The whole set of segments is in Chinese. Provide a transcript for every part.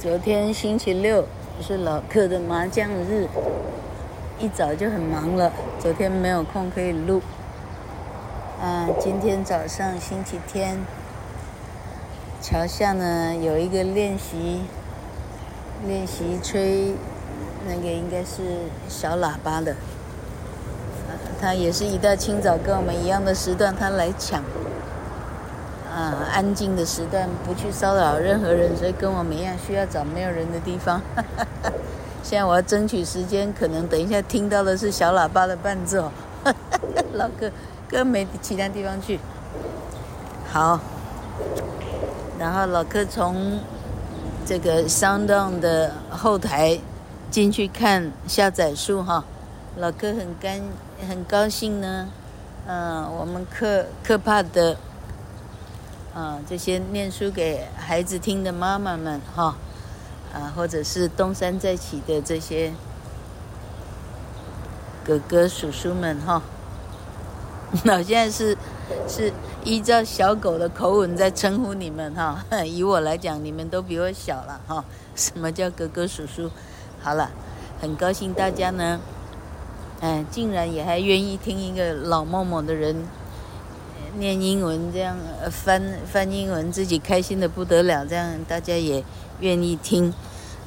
昨天星期六是老客的麻将日，一早就很忙了，昨天没有空可以录。啊，今天早上星期天，桥下呢有一个练习，练习吹那个应该是小喇叭的。他也是一大清早跟我们一样的时段，他来抢。啊，安静的时段不去骚扰任何人，所以跟我们一样需要找没有人的地方。现在我要争取时间，可能等一下听到的是小喇叭的伴奏。老哥，哥没其他地方去。好，然后老哥从这个 SoundOn 的后台进去看下载数哈。老哥很干很高兴呢。嗯、我们课课怕的。啊，这些念书给孩子听的妈妈们哈，啊，或者是东山再起的这些哥哥叔叔们哈，那现在是是依照小狗的口吻在称呼你们哈。以我来讲，你们都比我小了哈。什么叫哥哥叔叔？好了，很高兴大家呢，嗯，竟然也还愿意听一个老某某的人。念英文这样翻翻英文，自己开心的不得了，这样大家也愿意听，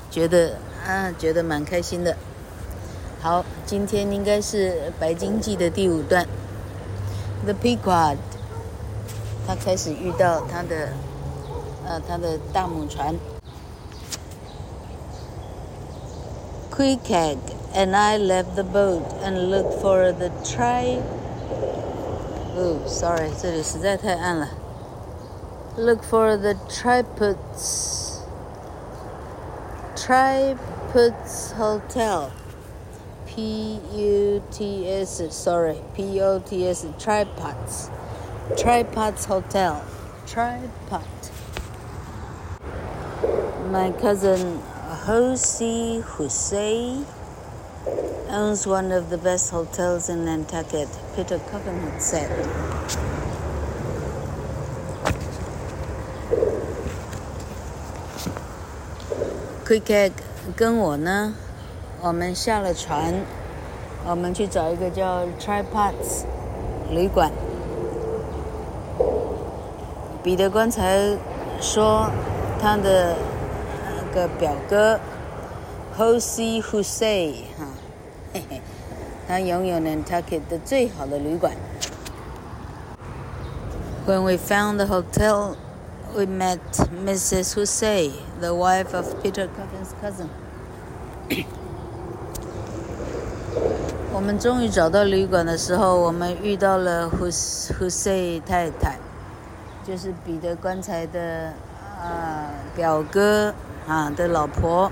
觉得啊觉得蛮开心的。好，今天应该是《白鲸记》的第五段，The Pequod，他开始遇到他的呃他的大母船，Queequeg and I left the boat and looked for the tri 哦、oh，sorry，这里实在太暗了。Look for the triputs. Triputs Hotel. P U T S，sorry，P O T S tripods. Tripods Hotel. Tripod. My cousin Jose Jose owns one of the best hotels in Nantucket, Peter Covenant said. Queequeg 跟我呢，我们下了船，我们去找一个叫 Tripods 旅馆。彼得刚才说他的那个表哥 Jose Jose 哈。 他拥有 Nantucket 的最好的旅馆。When we found the hotel, we met Mrs. Hussey, the wife of Peter Coffin's cousin. 我们终于找到旅馆的时候，我们遇到了 hus husey 太太，就是彼得刚才的啊表哥啊的老婆。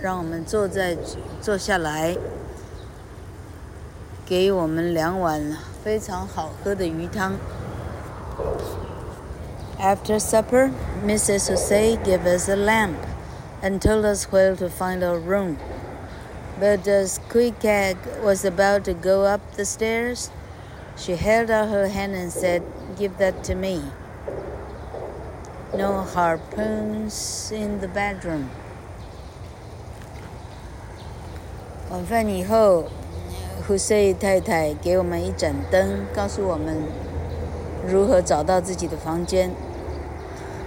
让我们坐在坐下来，给我们两碗非常好喝的鱼汤。After supper, Mrs. Jose gave us a lamp and told us where to find our room. But as Queequeg was about to go up the stairs, she held out her hand and said, "Give that to me." No harpoons in the bedroom. 晚饭以后胡塞太太给我们一盏灯，告诉我们如何找到自己的房间。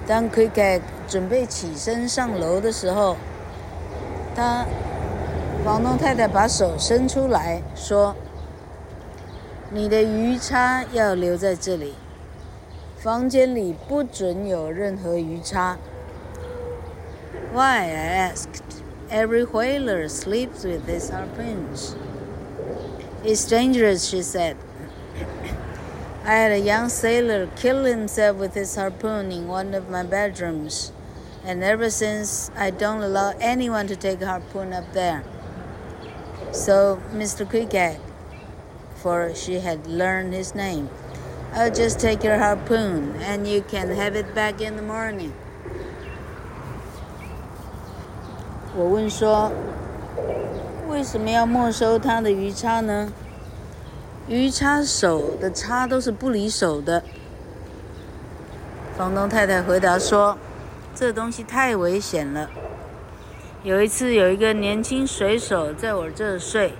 当 quebec 准备起身上楼的时候，他房东太太把手伸出来说：“你的鱼叉要留在这里，房间里不准有任何鱼叉。” Why I ask? Every whaler sleeps with his harpoons. It's dangerous, she said. I had a young sailor kill himself with his harpoon in one of my bedrooms. And ever since, I don't allow anyone to take a harpoon up there. So, Mr. Queequeg, for she had learned his name, I'll just take your harpoon and you can have it back in the morning. 我问说，为什么要没收他的鱼叉呢？鱼叉手的叉都是不离手的。房东太太回答说：“这东西太危险了。有一次，有一个年轻水手在我这睡，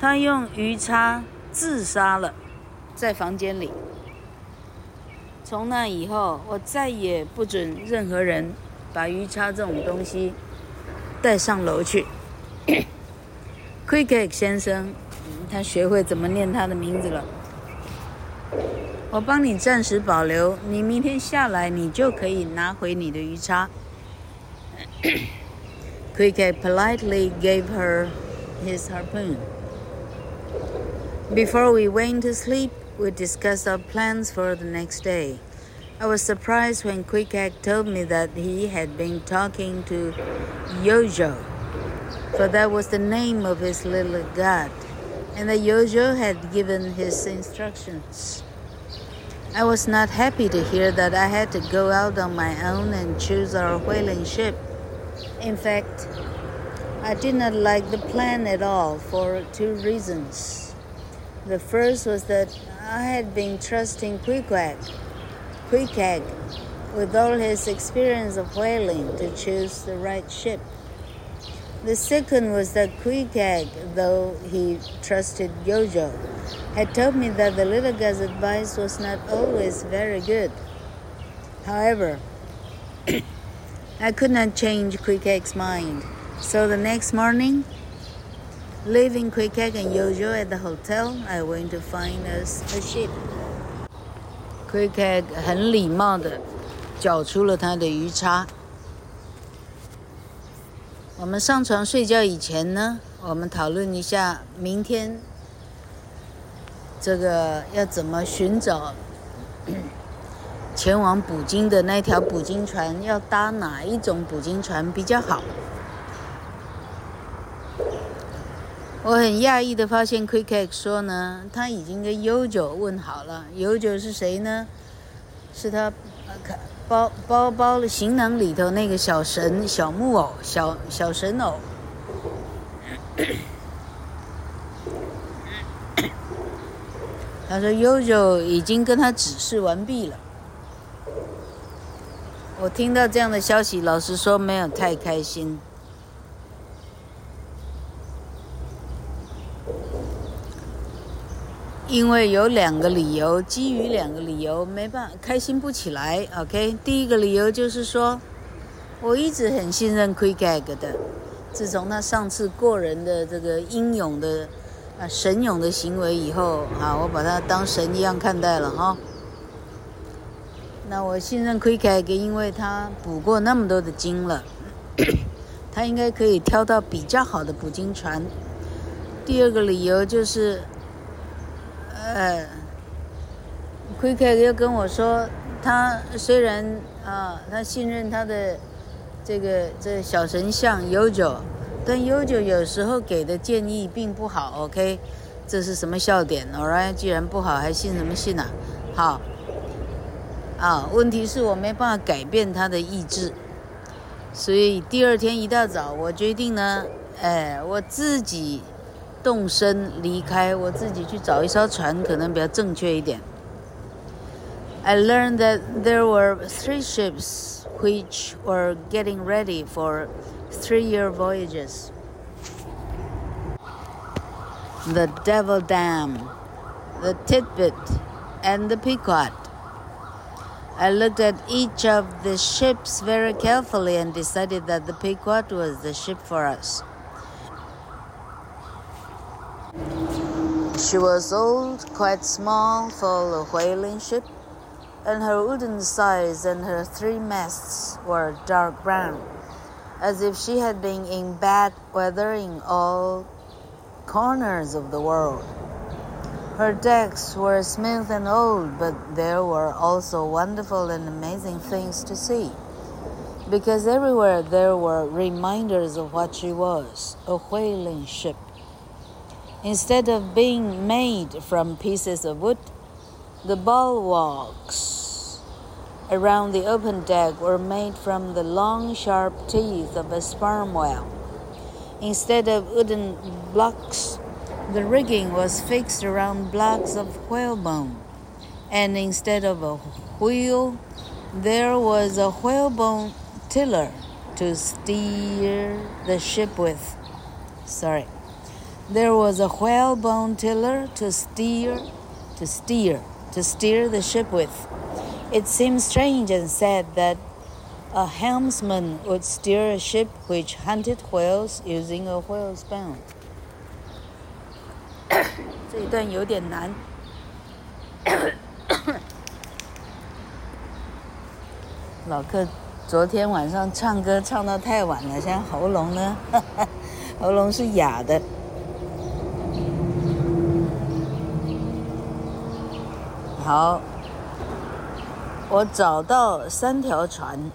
他用鱼叉自杀了，在房间里。从那以后，我再也不准任何人把鱼叉这种东西带上楼去。q u i c k e 先生。他学会怎么念他的名字了。我帮你暂时保留，你明天下来，你就可以拿回你的鱼叉。q u i c k e politely gave her his harpoon. Before we went to sleep, we discussed our plans for the next day. I was surprised when Queequeg told me that he had been talking to Yojo, for that was the name of his little god and the Yojo had given his instructions. I was not happy to hear that I had to go out on my own and choose our whaling ship. In fact, I did not like the plan at all for two reasons. The first was that I had been trusting Queequeg, Queequeg, with all his experience of whaling to choose the right ship. The second was that Queequeg, though he trusted Yojo, had told me that the little guy's advice was not always very good. However, I could not change Queequeg's mind. So the next morning, leaving Queequeg and Yojo at the hotel, I went to find us a ship. 推开很礼貌的缴出了他的鱼叉。我们上床睡觉以前呢，我们讨论一下明天这个要怎么寻找前往捕鲸的那条捕鲸船，要搭哪一种捕鲸船比较好。我很讶异的发现，Queequeg 说呢，他已经跟 Yojo 问好了。Yojo 是谁呢？是他。包包包的行囊里头那个小神小木偶小小神偶，他说悠悠已经跟他指示完毕了。我听到这样的消息，老实说没有太开心。因为有两个理由，基于两个理由，没办法开心不起来。OK，第一个理由就是说，我一直很信任 quebec 的，自从他上次过人的这个英勇的啊神勇的行为以后，啊，我把他当神一样看待了哈。那我信任 quebec 因为他捕过那么多的鲸了，他应该可以挑到比较好的捕鲸船。第二个理由就是。呃，Quick 又跟我说，他虽然啊，他信任他的这个这、小神像悠久但悠久有时候给的建议并不好。OK，这是什么笑点？Alright，既然不好，还信什么信啊？好，啊，问题是我没办法改变他的意志，所以第二天一大早，我决定呢，哎，我自己。动身离开，我自己去找一艘船，可能比较正确一点。I learned that there were three ships which were getting ready for three-year voyages. The Devil Dam, the Titbit, and the Pequod. I looked at each of the ships very carefully and decided that the Pequod was the ship for us. She was old, quite small for a whaling ship, and her wooden sides and her three masts were dark brown, as if she had been in bad weather in all corners of the world. Her decks were smooth and old, but there were also wonderful and amazing things to see. because everywhere there were reminders of what she was a whaling ship. Instead of being made from pieces of wood, the bulwarks around the open deck were made from the long, sharp teeth of a sperm whale. Instead of wooden blocks, the rigging was fixed around blocks of whalebone, and instead of a wheel, there was a whalebone tiller to steer the ship with. Sorry. There was a whalebone tiller to steer, to steer, to steer the ship with. It seemed strange and sad that a helmsman would steer a ship which hunted whales using a whalebone. 这一段有点难。老客昨天晚上唱歌唱到太晚了，现在喉咙呢，喉咙是哑的。 好，我找到三条船，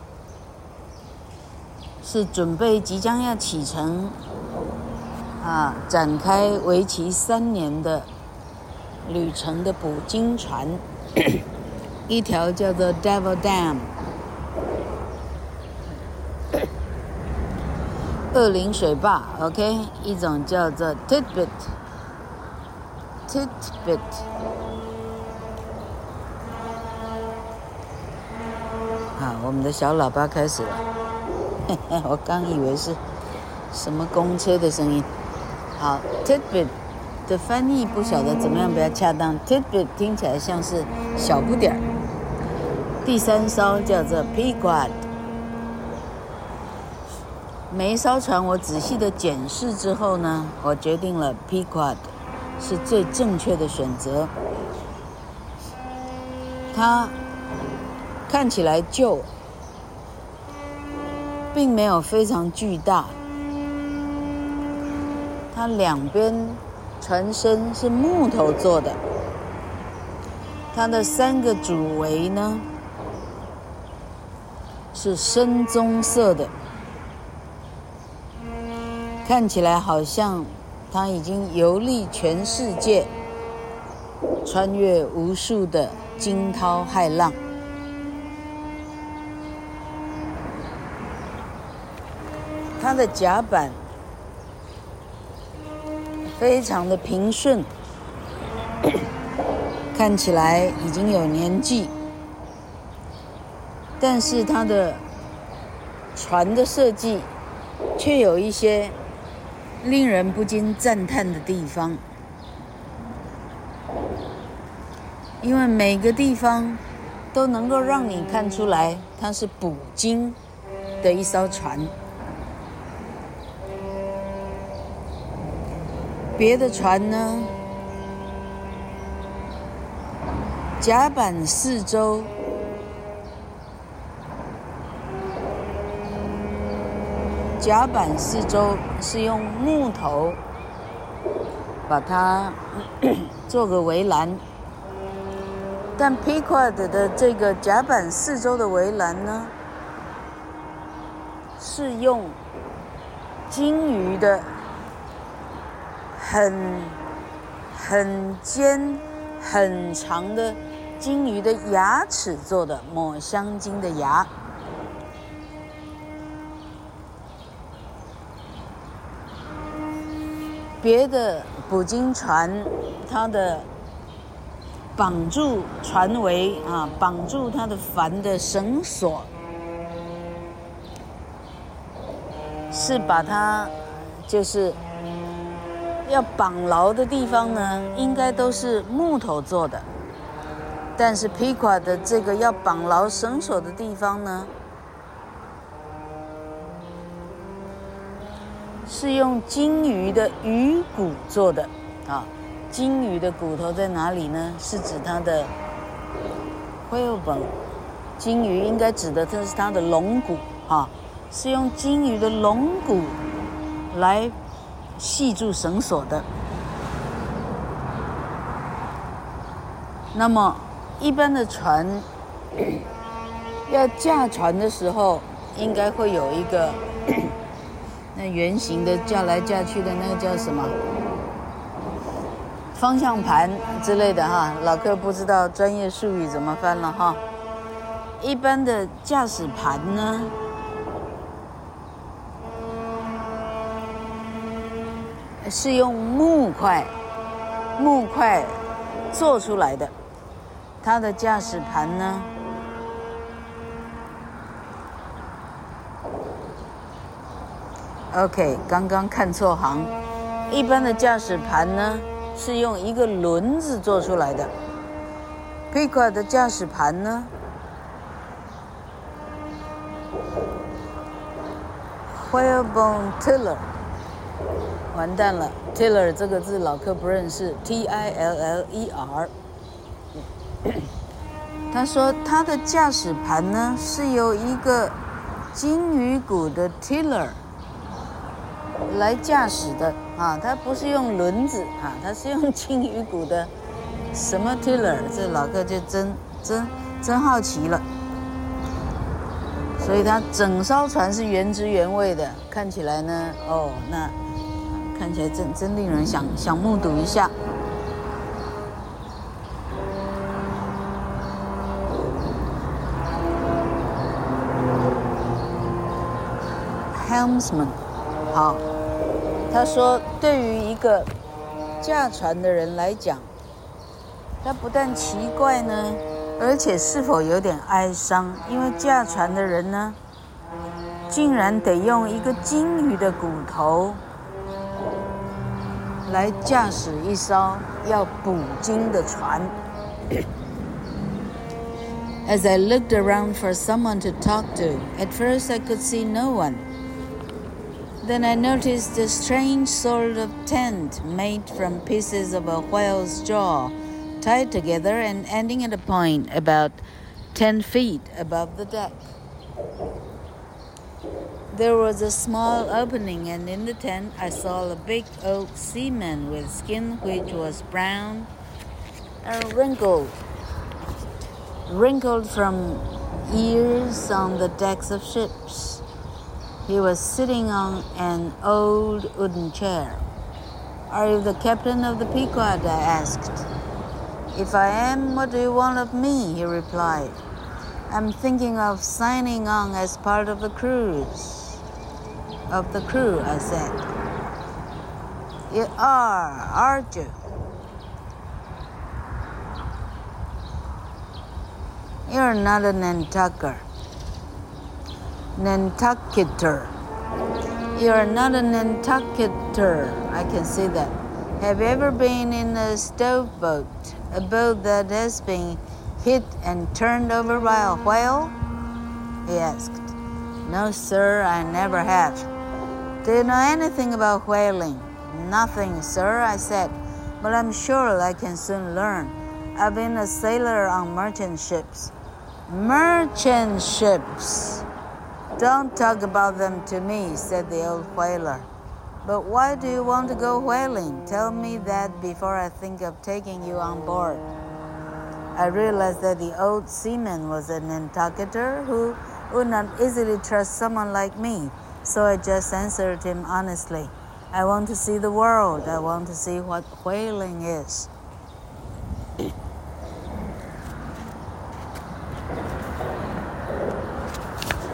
是准备即将要启程，啊，展开为期三年的旅程的捕鲸船，一条叫做 Devil Dam，恶灵水坝，OK，一种叫做 Titbit，Titbit。我们的小喇叭开始了，我刚以为是什么公车的声音。好，Titbit 的翻译不晓得怎么样比较恰当。Titbit 听起来像是小不点儿。第三艘叫做 Pequod，每一艘船我仔细的检视之后呢，我决定了 Pequod 是最正确的选择。它。看起来旧，并没有非常巨大。它两边船身是木头做的，它的三个主桅呢是深棕色的，看起来好像它已经游历全世界，穿越无数的惊涛骇浪。的甲板非常的平顺，看起来已经有年纪，但是它的船的设计却有一些令人不禁赞叹的地方，因为每个地方都能够让你看出来它是捕鲸的一艘船。别的船呢，甲板四周，甲板四周是用木头把它 做个围栏，但 Pequod 的这个甲板四周的围栏呢，是用鲸鱼的。很很尖、很长的鲸鱼的牙齿做的抹香鲸的牙。别的捕鲸船，它的绑住船桅啊，绑住它的帆的绳索，是把它就是。要绑牢的地方呢，应该都是木头做的，但是皮卡的这个要绑牢绳索的地方呢，是用金鱼的鱼骨做的啊。金鱼的骨头在哪里呢？是指它的尾骨。金。鱼应该指的这是它的龙骨啊，是用金鱼的龙骨来。系住绳索的。那么，一般的船要驾船的时候，应该会有一个 那圆形的架来架去的那个叫什么？方向盘之类的哈，老客不知道专业术语怎么翻了哈。一般的驾驶盘呢，是用木块木块做出来的。它的驾驶盘呢？OK，刚刚看错行。一般的驾驶盘呢？是用一个轮子做出来的。Piqua 的驾驶盘呢？Whalebone tiller，完蛋了，tiller 这个字老客不认识，T-I-L-L-E-R。他说他的驾驶盘呢是由一个鲸鱼骨的 tiller。来驾驶的啊，它不是用轮子啊，它是用鲸鱼骨的什么 tiller？这老哥就真真真好奇了。所以它整艘船是原汁原味的，看起来呢，哦，那看起来真真令人想想目睹一下。Helmsman，好。他说：“对于一个驾船的人来讲，他不但奇怪呢，而且是否有点哀伤？因为驾船的人呢，竟然得用一个鲸鱼的骨头来驾驶一艘要捕鲸的船。” As I looked around for someone to talk to, at first I could see no one. Then I noticed a strange sort of tent made from pieces of a whale's jaw, tied together and ending at a point about 10 feet above the deck. There was a small opening, and in the tent I saw a big old seaman with skin which was brown and wrinkled, wrinkled from years on the decks of ships. He was sitting on an old wooden chair. Are you the captain of the Pequod? I asked. If I am, what do you want of me? He replied. I'm thinking of signing on as part of the cruise. Of the crew, I said. You are, aren't you? You're not a Nantucker. Nantucketer. You're not a Nantucketer. I can see that. Have you ever been in a stove boat? A boat that has been hit and turned over by a whale? He asked. No, sir, I never have. Do you know anything about whaling? Nothing, sir, I said, but I'm sure I can soon learn. I've been a sailor on merchant ships. Merchant ships! Don't talk about them to me, said the old whaler. But why do you want to go whaling? Tell me that before I think of taking you on board. I realized that the old seaman was a Nantucketer who would not easily trust someone like me, so I just answered him honestly. I want to see the world. I want to see what whaling is.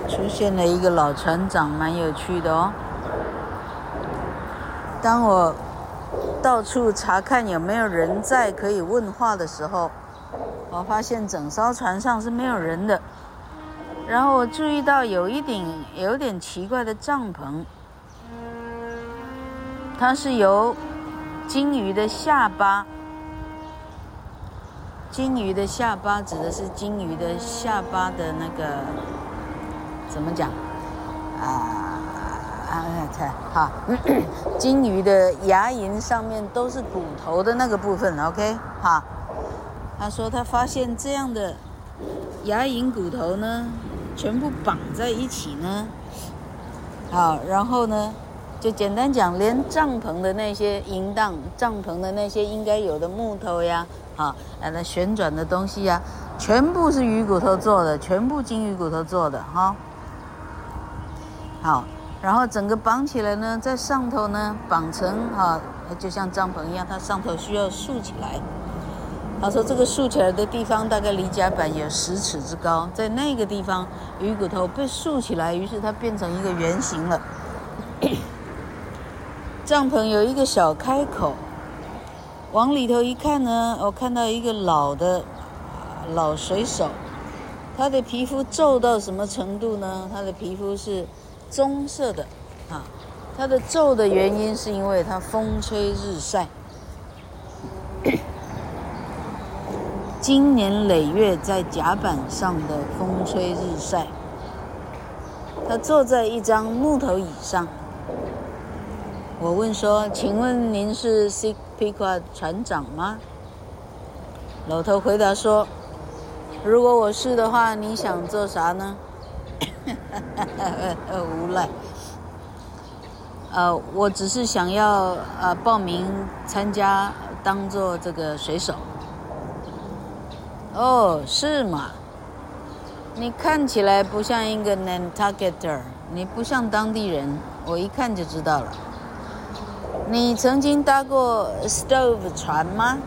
出现了一个老船长，蛮有趣的哦。当我到处查看有没有人在可以问话的时候，我发现整艘船上是没有人的。然后我注意到有一顶有点奇怪的帐篷，它是由鲸鱼的下巴，鲸鱼的下巴指的是鲸鱼的下巴的那个。怎么讲？啊啊，看哈，鲸鱼的牙龈上面都是骨头的那个部分，OK，哈。他说他发现这样的牙龈骨头呢，全部绑在一起呢。好，然后呢，就简单讲，连帐篷的那些营帐、帐篷的那些应该有的木头呀，好，那旋转的东西呀，全部是鱼骨头做的，全部鲸鱼骨头做的，哈。好，然后整个绑起来呢，在上头呢绑成啊，就像帐篷一样，它上头需要竖起来。他说这个竖起来的地方大概离甲板有十尺之高，在那个地方鱼骨头被竖起来，于是它变成一个圆形了。帐篷有一个小开口，往里头一看呢，我看到一个老的老水手，他的皮肤皱到什么程度呢？他的皮肤是棕色的，啊，他的皱的原因是因为他风吹日晒。经年累月在甲板上的风吹日晒，他坐在一张木头椅上。我问说：“请问您是 s i k p i k a 船长吗？”老头回答说：“如果我是的话，你想做啥呢？” 无赖。呃，我只是想要呃报名参加，当做这个水手。哦，是吗？你看起来不像一个 Nantucketer，你不像当地人，我一看就知道了。你曾经搭过 stove 船吗？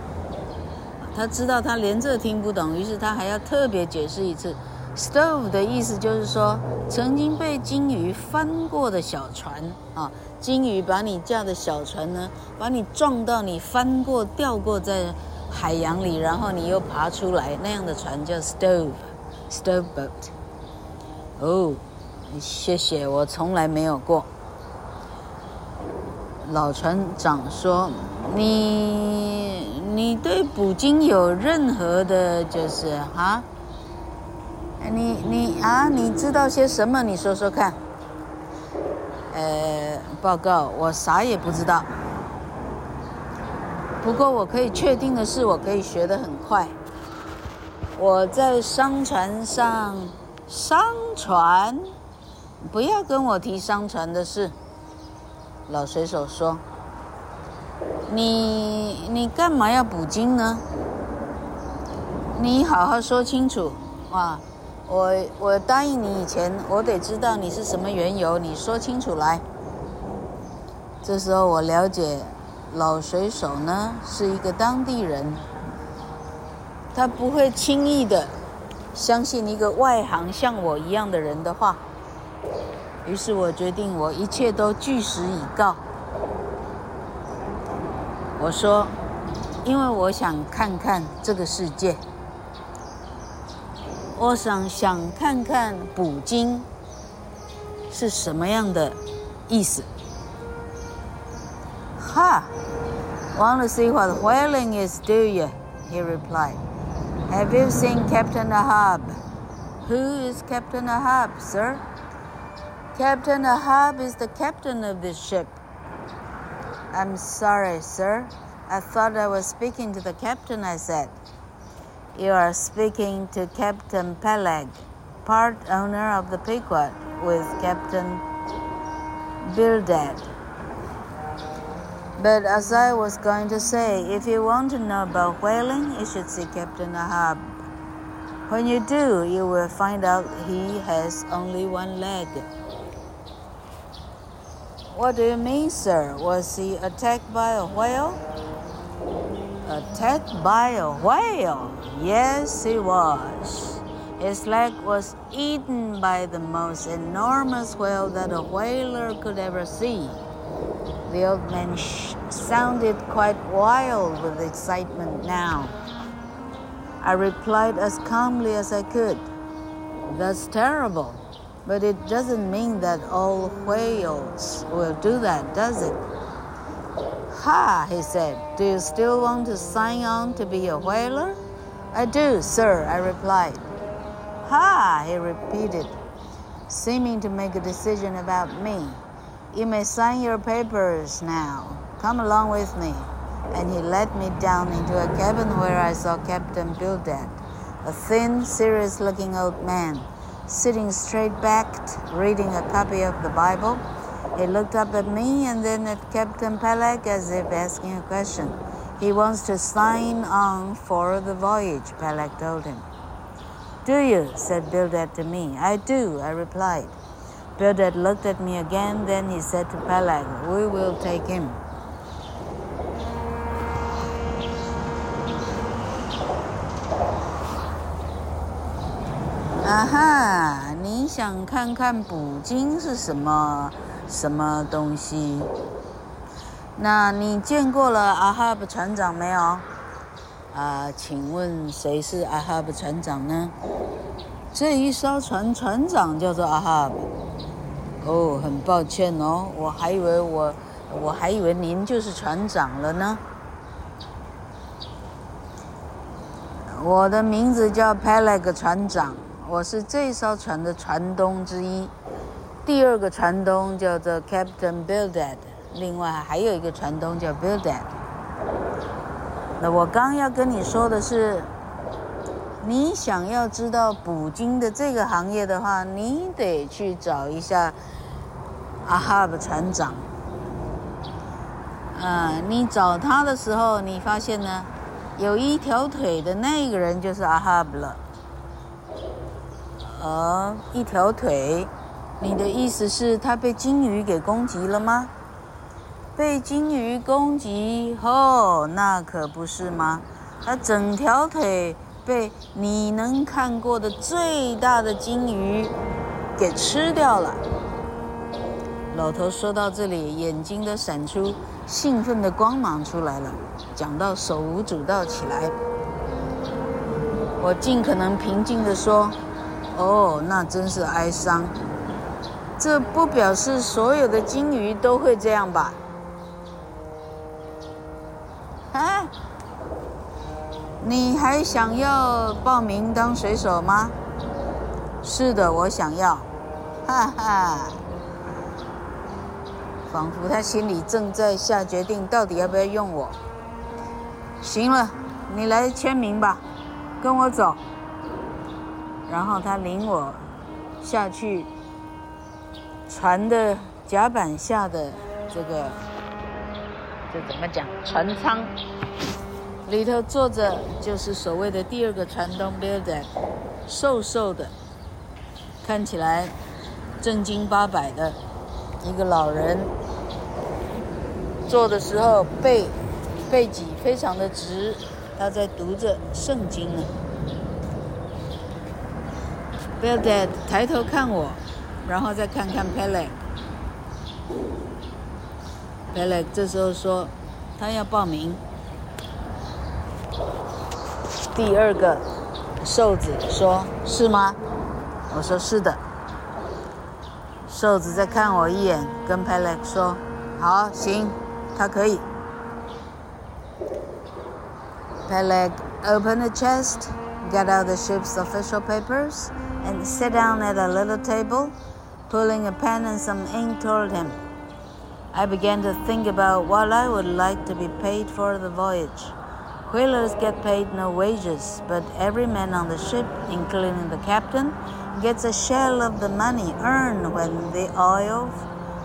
他知道他连这听不懂，于是他还要特别解释一次。stove 的意思就是说，曾经被鲸鱼翻过的小船啊，鲸鱼把你架的小船呢，把你撞到你翻过、掉过在。海洋里，然后你又爬出来，那样的船叫 stove，stove boat。哦，谢谢，我从来没有过。老船长说：“你你对捕鲸有任何的，就是啊？你你啊？你知道些什么？你说说看。”呃，报告，我啥也不知道。不过我可以确定的是，我可以学得很快。我在商船上，商船，不要跟我提商船的事。老水手说：“你你干嘛要捕鲸呢？你好好说清楚啊！我我答应你以前，我得知道你是什么缘由，你说清楚来。”这时候我了解。老水手呢，是一个当地人，他不会轻易的相信一个外行像我一样的人的话。于是我决定，我一切都据实以告。我说，因为我想看看这个世界，我想想看看捕鲸是什么样的意思。哈。Want to see what whaling is, do you? He replied. Have you seen Captain Ahab? Who is Captain Ahab, sir? Captain Ahab is the captain of this ship. I'm sorry, sir. I thought I was speaking to the captain, I said. You are speaking to Captain Peleg, part owner of the Pequod, with Captain Bildad. But as I was going to say, if you want to know about whaling, you should see Captain Ahab. When you do, you will find out he has only one leg. What do you mean, sir? Was he attacked by a whale? Attacked by a whale? Yes, he was. His leg was eaten by the most enormous whale that a whaler could ever see. The old man sounded quite wild with excitement now. I replied as calmly as I could, That's terrible, but it doesn't mean that all whales will do that, does it? Ha, he said, do you still want to sign on to be a whaler? I do, sir, I replied. Ha, he repeated, seeming to make a decision about me. You may sign your papers now. Come along with me. And he led me down into a cabin where I saw Captain Bildad, a thin, serious looking old man, sitting straight backed, reading a copy of the Bible. He looked up at me and then at Captain Peleg as if asking a question. He wants to sign on for the voyage, Peleg told him. Do you? said Bildad to me. I do, I replied. Bildad looked at me again. Then he said to Peleg, "We will take him." 啊哈！你想看看捕鲸是什么什么东西？那你见过了阿哈布船长没有？啊，请问谁是阿哈布船长呢？这一艘船船长叫做阿哈布。哦，很抱歉哦，我还以为我我还以为您就是船长了呢。我的名字叫 Peleg 船长。我是这艘船的船东之一，第二个船东叫做 Captain Bildad，另外还有一个船东叫 Bildad。那我刚要跟你说的是，你想要知道捕鲸的这个行业的话，你得去找一下阿哈布船长。啊，你找他的时候，你发现呢，有一条腿的那个人就是阿哈布了。呃，一条腿，你的意思是他被鲸鱼给攻击了吗？被鲸鱼攻击哦，那可不是吗？他整条腿被你能看过的最大的鲸鱼给吃掉了。老头说到这里，眼睛都闪出兴奋的光芒出来了，讲到手舞足蹈起来。我尽可能平静地说。哦，那真是哀伤。这不表示所有的鲸鱼都会这样吧？啊？你还想要报名当水手吗？是的，我想要。哈哈。仿佛他心里正在下决定，到底要不要用我。行了，你来签名吧，跟我走。然后他领我下去船的甲板下的这个，这怎么讲？船舱里头坐着就是所谓的第二个船东，builder，瘦瘦的，看起来正经八百的一个老人，坐的时候背背脊非常的直，他在读着圣经呢。Bildad 抬头看我，然后再看看 Peleg。Peleg 这时候说：“他要报名。”第二个瘦子说：“是吗？”我说：“是的。”瘦子再看我一眼，跟 Peleg 说：“好，行，他可以。” Peleg opened the chest, got out the ship's official papers. and sat down at a little table, pulling a pen and some ink toward him. I began to think about what I would like to be paid for the voyage. Whalers get paid no wages, but every man on the ship, including the captain, gets a share of the money earned when the oil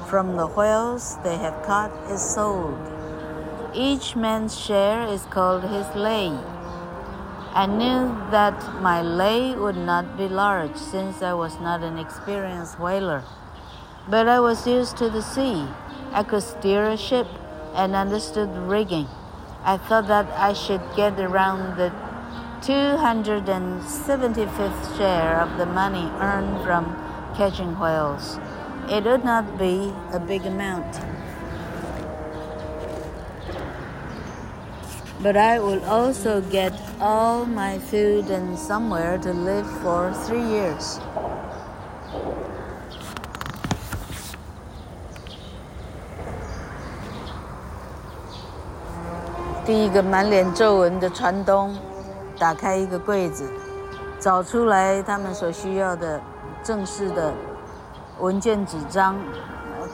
from the whales they have caught is sold. Each man's share is called his lay. I knew that my lay would not be large since I was not an experienced whaler. But I was used to the sea. I could steer a ship and understood rigging. I thought that I should get around the 275th share of the money earned from catching whales. It would not be a big amount. But I will also get all my food and somewhere to live for three years. 第一个满脸皱纹的船东 打开一个柜子，找出来他们所需要的正式的文件纸张，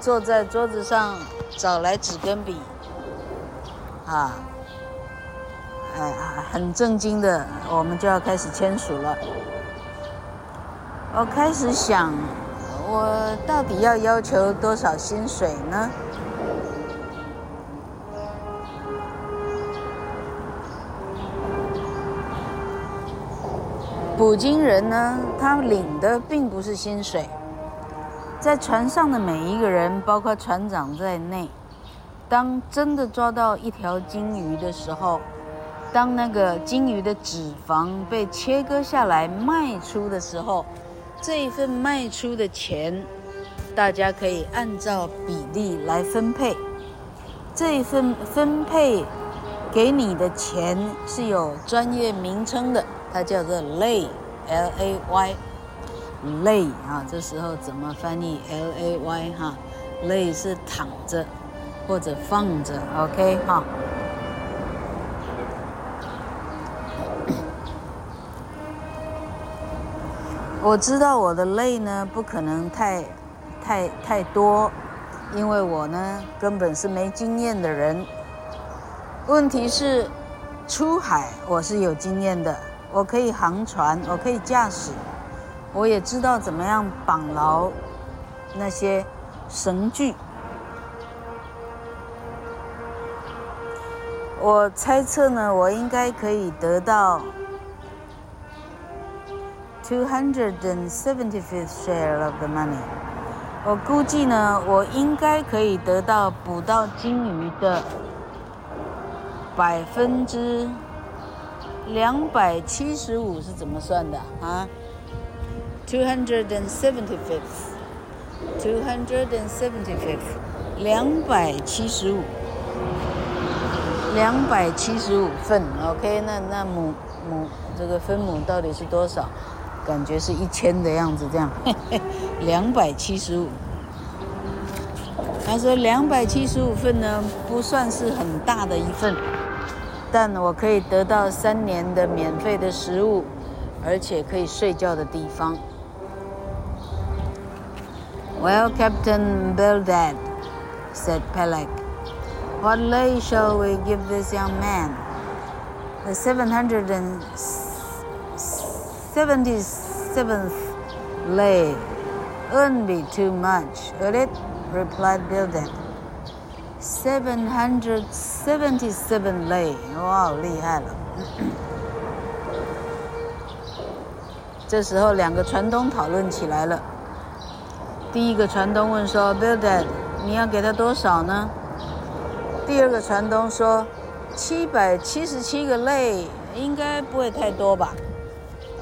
坐在桌子上找来纸跟笔，啊。哎，很正经的，我们就要开始签署了。我开始想，我到底要要求多少薪水呢？捕鲸人呢，他领的并不是薪水，在船上的每一个人，包括船长在内，当真的抓到一条鲸鱼的时候，当那个鲸鱼的脂肪被切割下来卖出的时候，这一份卖出的钱，大家可以按照比例来分配。这一份分配给你的钱是有专业名称的，它叫做 lay，L-A-Y。lay 啊，这时候怎么翻译？L-A-Y 哈，lay 是躺着或者放着，OK 哈。我知道我的 lay 呢不可能太太太多，因为我呢根本是没经验的人。问题是出海我是有经验的，我可以航船，我可以驾驶。我也知道怎么样绑牢那些绳具。我猜测呢，我应该可以得到 two hundred and seventy-fifth share of the money。我估计呢，我应该可以得到捕到鲸鱼的百分之两百七十五是怎么算的？啊？Two hundred and seventy-fifth, two hundred and seventy-fifth，两百七十五，两百七十五份，OK，那那母母这个分母到底是多少？感觉是一千的样子，这样，两百七十五。他说两百七十五份呢，不算是很大的一份，但我可以得到三年的免费的食物，而且可以睡觉的地方。Well, Captain Bildad, said Peleg, what lay shall we give this young man? The 777th lay wouldn't be too much, would it? replied Bildad. 777 lay，哇，厉害了！这时候，两个船东讨论起来了。第一个船东问说：“Bildad，你要给他多少呢？”第二个船东说：“七百七十七个 lay，应该不会太多吧？”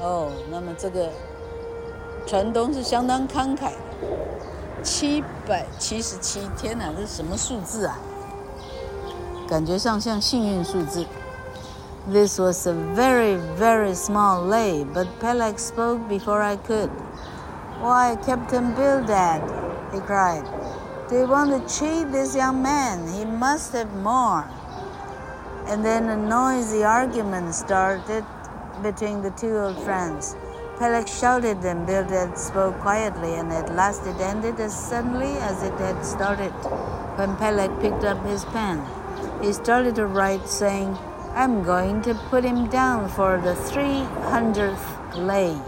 哦，那么这个船东是相当慷慨的。七百七十七，天哪，这是什么数字啊？感觉上像幸运数字。This was a very, very small lay, but Peleg spoke before I could. Why, Captain Bildad, he cried, do you want to cheat this young man? He must have more. And then a noisy argument started between the two old friends. Peleg shouted and Bildad spoke quietly, and at last it ended as suddenly as it had started. When Peleg picked up his pen, he started to write, saying, I'm going to put him down for the three hundredth lay.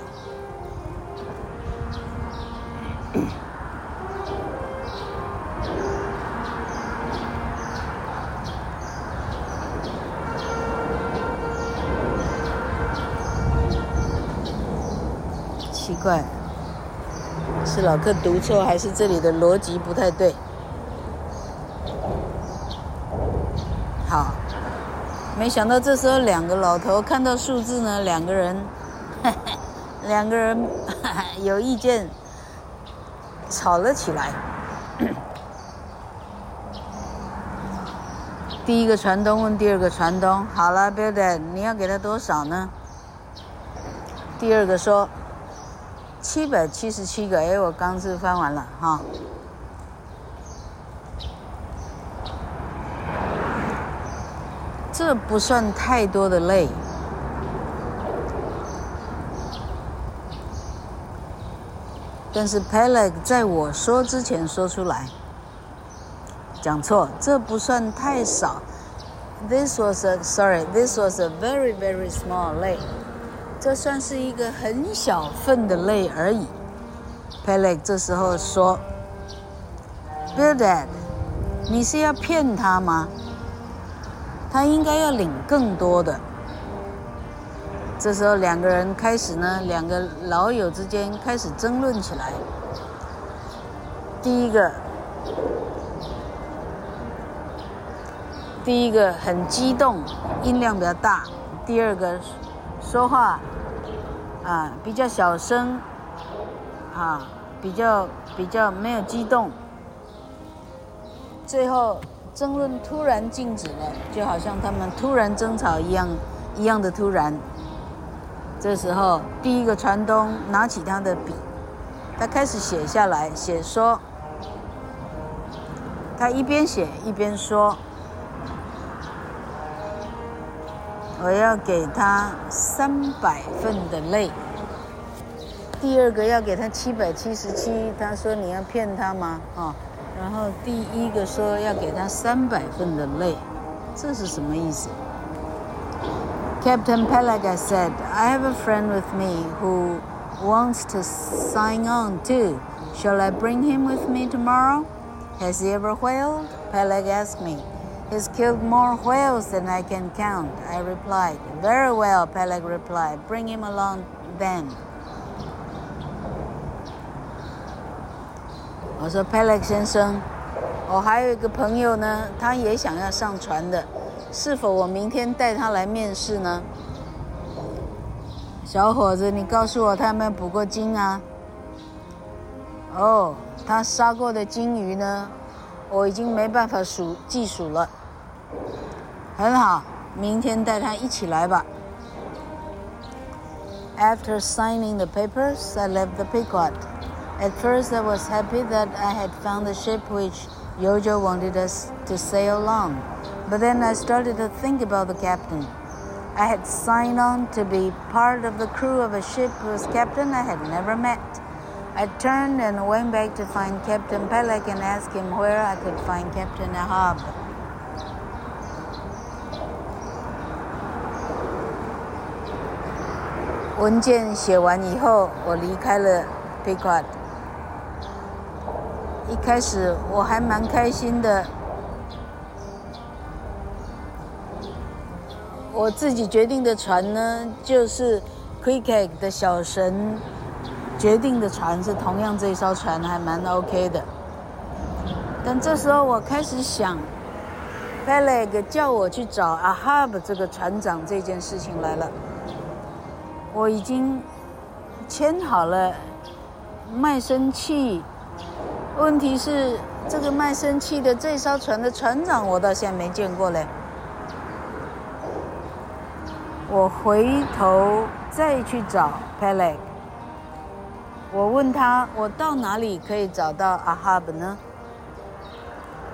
怪，是老客读错，还是这里的逻辑不太对？好，没想到这时候两个老头看到数字呢，两个人，两个人 有意见。吵了起来。第一个船东问第二个船东：“好了，Bildad，你要给他多少呢？”第二个说：“七百七十七个。”哎，我刚是翻完了哈。这不算太多的累。但是 Peleg 在我说之前说出来，讲错，这不算太少。This was a sorry, this was a very very small lay。这算是一个很小份的 lay 而已。Peleg 这时候说：“Bildad，你是要骗他吗？他应该要领更多的。”这时候，两个人开始呢，两个老友之间开始争论起来。第一个，第一个很激动，音量比较大；第二个说话啊比较小声，啊比较比较没有激动。最后争论突然静止了，就好像他们突然争吵一样，一样的突然。这时候，第一个船东拿起他的笔，他开始写下来，写说。他一边写一边说：“我要给他三百份的泪。”第二个要给他七百七十七，他说：“你要骗他吗？”啊，然后第一个说要给他三百份的泪，这是什么意思？Captain Peleg said, "I have a friend with me who wants to sign on too. Shall I bring him with me tomorrow?" Has he ever whaled? Peleg asked me. He's killed more whales than I can count, I replied. Very well, Peleg replied. Bring him along then. 我说，Peleg 先生，我还有一个朋友呢，他也想要上船的，是否我明天带他来面试呢？小伙子，你告诉我他有没有捕过鲸啊？哦。他杀过的鲸鱼呢？我已经没办法数计数了。很好，明天带他一起来吧。After signing the papers, I left the Pequod. At first, I was happy that I had found the ship which Yojo wanted us to sail on. But then I started to think about the captain. I had signed on to be part of the crew of a ship whose captain I had never met. I turned and went back to find Captain Peleg and asked him where I could find Captain Ahab. 文件写完以后，我离开了 Pequod。一开始我还蛮开心的，我自己决定的船呢，就是 quick egg 的小神。决定的船是同样这一艘船还蛮 OK 的，但这时候我开始想，Peleg 叫我去找 Ahab 这个船长这件事情来了。我已经签好了卖身契，问题是这个卖身契的这艘船的船长我到现在没见过嘞。我回头再去找 Peleg。我问他，我到哪里可以找到 Ahab 呢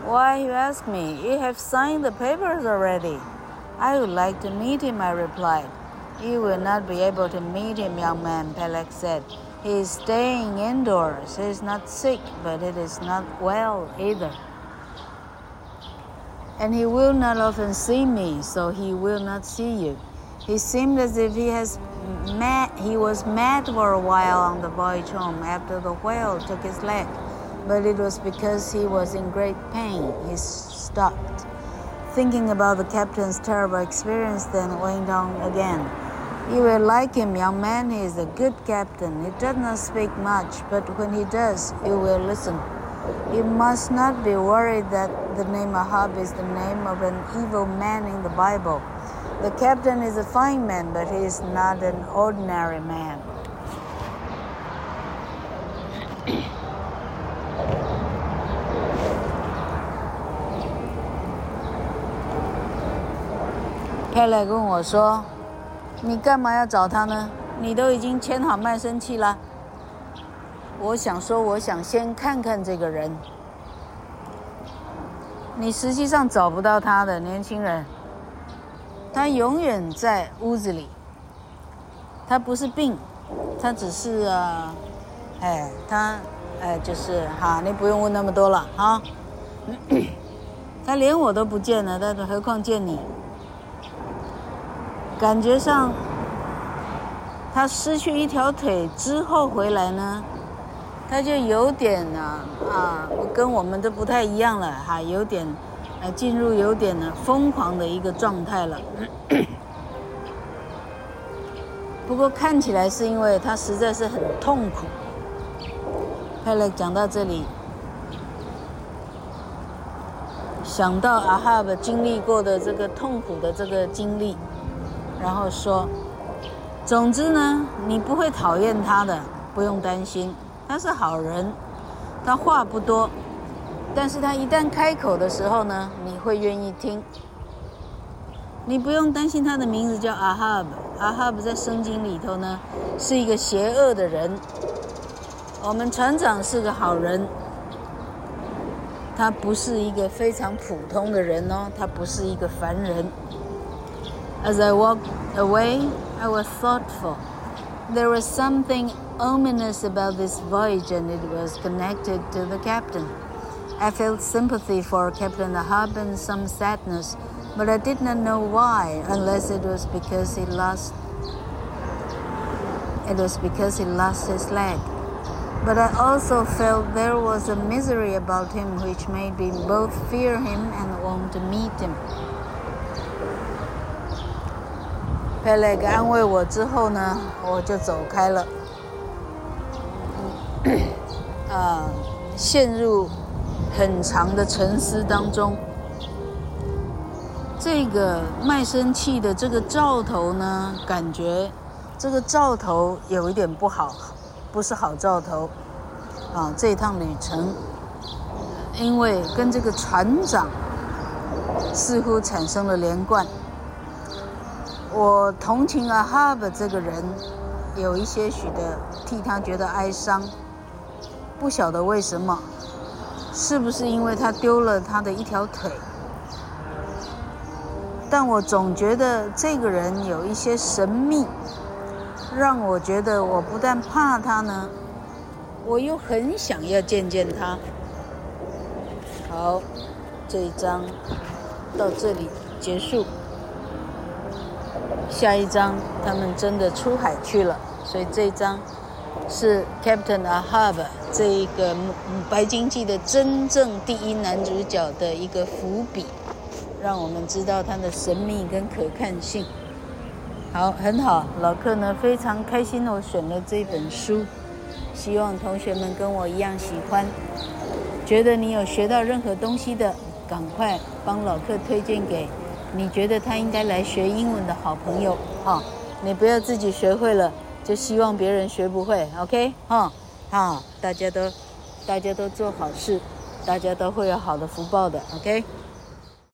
？Why you ask me? You have signed the papers already. I would like to meet him, I replied. You will not be able to meet him, young man, Peleg said. He is staying indoors. He is not sick, but it is not well either. And he will not often see me, so he will not see you. He seemed as if he has mad, he was mad for a while on the voyage home after the whale took his leg, but it was because he was in great pain. He stopped. Thinking about the captain's terrible experience, then went on again. You will like him, young man. He is a good captain. He does not speak much, but when he does, you will listen. You must not be worried that the name Ahab is the name of an evil man in the Bible. The captain is a fine man, but he is not an ordinary man. 佩莱跟我说：“ 你干嘛要找他呢？你都已经签好卖身契了。”我想说，我想先看看这个人。你实际上找不到他的年轻人。他永远在屋子里，他不是病，他只是啊，哎，他哎就是哈，你不用问那么多了哈。他连我都不见了，他何况见你？感觉上，他失去一条腿之后回来呢，他就有点啊啊，跟我们都不太一样了哈，有点。呃，进入有点呢疯狂的一个状态了。不过看起来是因为他实在是很痛苦。佩勒讲到这里，想到阿哈布经历过的这个痛苦的这个经历，然后说：“总之呢，你不会讨厌他的，不用担心，他是好人，他话不多，但是他一旦开口的时候呢，你会愿意听。你不用担心他的名字叫阿哈布，阿哈布在圣经里头呢是一个邪恶的人，我们船长是个好人。”他不是一个非常普通的人哦，他不是一个凡人。As I walked away, I was thoughtful. There was something ominous about this voyage, and it was connected to the captain. I felt sympathy for Captain Ahab and some sadness, but I did not know why, unless it was because he lost. It was because he lost his leg. But I also felt there was a misery about him which made me both fear him and want to meet him. Peleg 安慰我之后呢，我就走开了。啊，陷入很长的沉思当中。这个卖身契的这个兆头呢，感觉这个兆头有一点不好。不是好兆头，啊！这一趟旅程，因为跟这个船长似乎产生了连贯。我同情阿哈布这个人，有一些许的替他觉得哀伤，不晓得为什么，是不是因为他丢了他的一条腿？但我总觉得这个人有一些神秘。让我觉得我不但怕他呢，我又很想要见见他。好，这一章到这里结束。下一章他们真的出海去了，所以这一章是 Captain Ahab 这一个《白鲸记》的真正第一男主角的一个伏笔，让我们知道他的神秘跟可看性。好，很好，老克呢非常开心，我选了这本书，希望同学们跟我一样喜欢。觉得你有学到任何东西的，赶快帮老克推荐给你觉得他应该来学英文的好朋友。哈，你不要自己学会了就希望别人学不会。OK，哈，好，大家都大家都做好事，大家都会有好的福报的。OK。